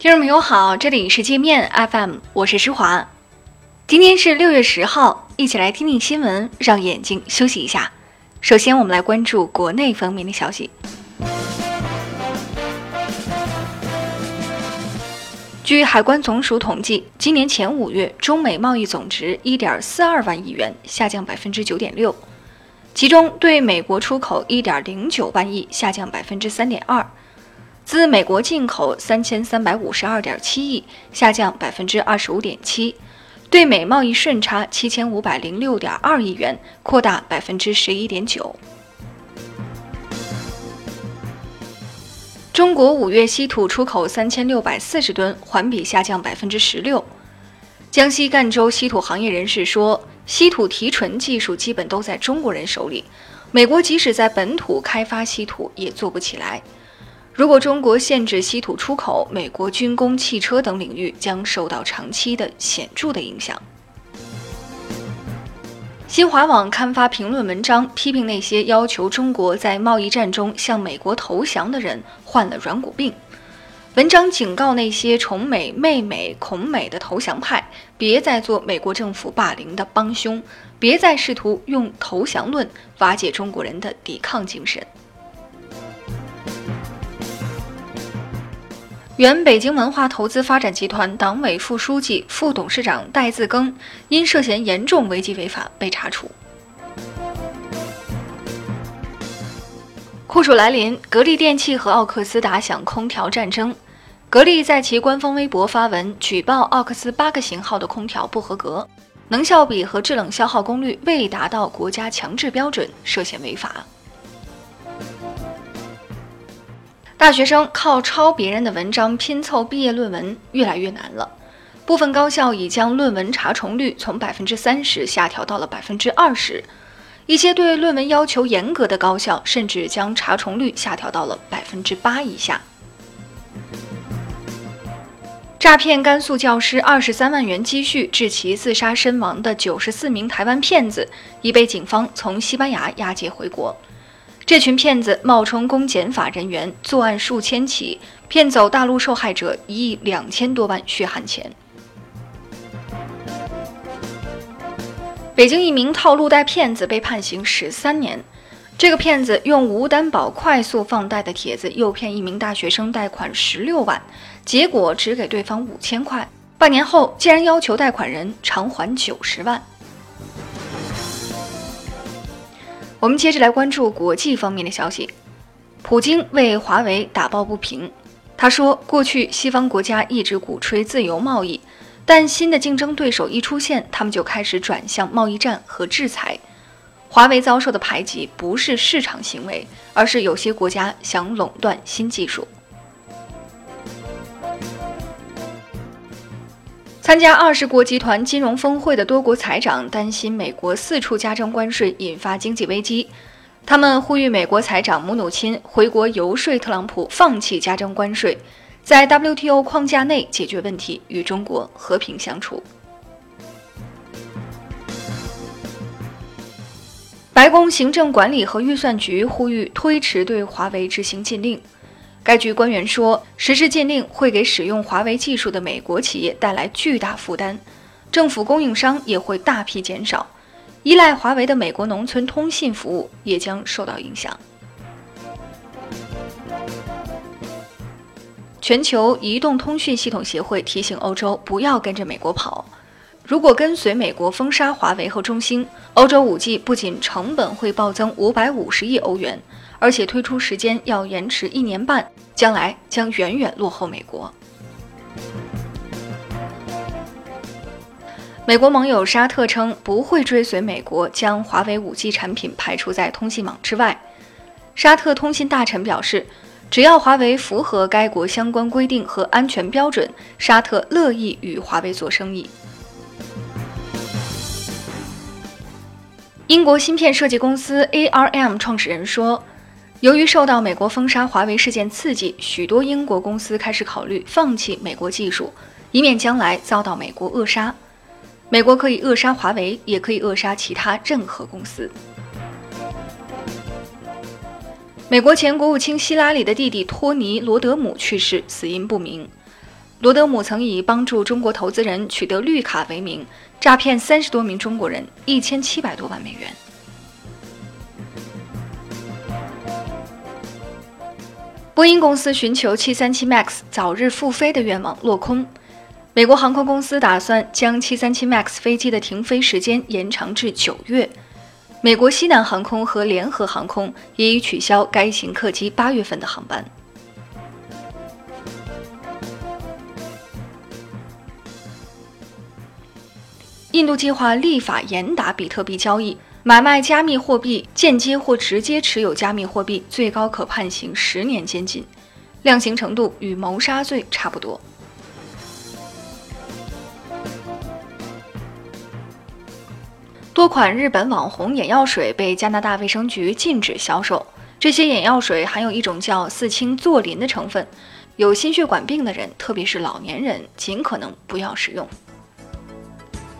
听众朋友好，这里是界面 FM，我是施华。今天是六月十号，一起来听听新闻，让眼睛休息一下。首先，我们来关注国内方面的消息。据海关总署统计，今年前五月，中美贸易总值一点四二万亿元，下降百分之九点六。其中，对美国出口一点零九万亿，下降百分之三点二。自美国进口三千三百五十二点七亿，下降百分之二十五点七，对美贸易顺差七千五百零六点二亿元，扩大百分之十一点九。中国五月稀土出口三千六百四十吨，环比下降百分之十六。江西赣州稀土行业人士说，稀土提纯技术基本都在中国人手里，美国即使在本土开发稀土也做不起来。如果中国限制稀土出口，美国军工、汽车等领域将受到长期的显著的影响。新华网刊发评论文章，批评那些要求中国在贸易战中向美国投降的人患了软骨病。文章警告那些崇美、媚美、恐美的投降派，别再做美国政府霸凌的帮凶，别再试图用投降论瓦解中国人的抵抗精神。原北京文化投资发展集团党委副书记、副董事长戴自更因涉嫌严重违纪违法被查处。酷暑来临，格力电器和奥克斯打响空调战争。格力在其官方微博发文举报奥克斯八个型号的空调不合格，能效比和制冷消耗功率未达到国家强制标准，涉嫌违法。大学生靠抄别人的文章拼凑毕业论文越来越难了，部分高校已将论文查重率从百分之三十下调到了百分之二十，一些对论文要求严格的高校甚至将查重率下调到了百分之八以下。诈骗甘肃教师二十三万元积蓄致其自杀身亡的九十四名台湾骗子，已被警方从西班牙押解回国。这群骗子冒充公检法人员，作案数千起，骗走大陆受害者一亿两千多万血汗钱。北京一名套路贷骗子被判刑十三年。这个骗子用无担保快速放贷的帖子诱骗一名大学生贷款十六万，结果只给对方五千块，半年后竟然要求贷款人偿还九十万。我们接着来关注国际方面的消息。普京为华为打抱不平，他说：“过去西方国家一直鼓吹自由贸易，但新的竞争对手一出现，他们就开始转向贸易战和制裁。华为遭受的排挤不是市场行为，而是有些国家想垄断新技术。”参加二十国集团金融峰会的多国财长担心美国四处加征关税引发经济危机，他们呼吁美国财长姆努钦回国游说特朗普放弃加征关税，在 WTO 框架内解决问题，与中国和平相处。白宫行政管理和预算局呼吁推迟对华为执行禁令。该局官员说，实施禁令会给使用华为技术的美国企业带来巨大负担，政府供应商也会大批减少，依赖华为的美国农村通信服务也将受到影响。全球移动通讯系统协会提醒欧洲不要跟着美国跑，如果跟随美国封杀华为和中兴，欧洲 5G 不仅成本会暴增五百五十亿欧元。而且推出时间要延迟一年半，将来将远远落后美国。美国盟友沙特称不会追随美国将华为 5G 产品排除在通信网之外。沙特通信大臣表示，只要华为符合该国相关规定和安全标准，沙特乐意与华为做生意。英国芯片设计公司 ARM 创始人说。由于受到美国封杀华为事件刺激，许多英国公司开始考虑放弃美国技术，以免将来遭到美国扼杀。美国可以扼杀华为，也可以扼杀其他任何公司。美国前国务卿希拉里的弟弟托尼·罗德姆去世，死因不明。罗德姆曾以帮助中国投资人取得绿卡为名，诈骗三十多名中国人一千七百多万美元。波音公司寻求737 MAX 早日复飞的愿望落空。美国航空公司打算将737 MAX 飞机的停飞时间延长至九月。美国西南航空和联合航空也已取消该型客机八月份的航班。印度计划立法严打比特币交易，买卖加密货币、间接或直接持有加密货币，最高可判刑十年监禁，量刑程度与谋杀罪差不多。多款日本网红眼药水被加拿大卫生局禁止销售。这些眼药水含有一种叫四氢唑啉的成分，有心血管病的人，特别是老年人，尽可能不要使用。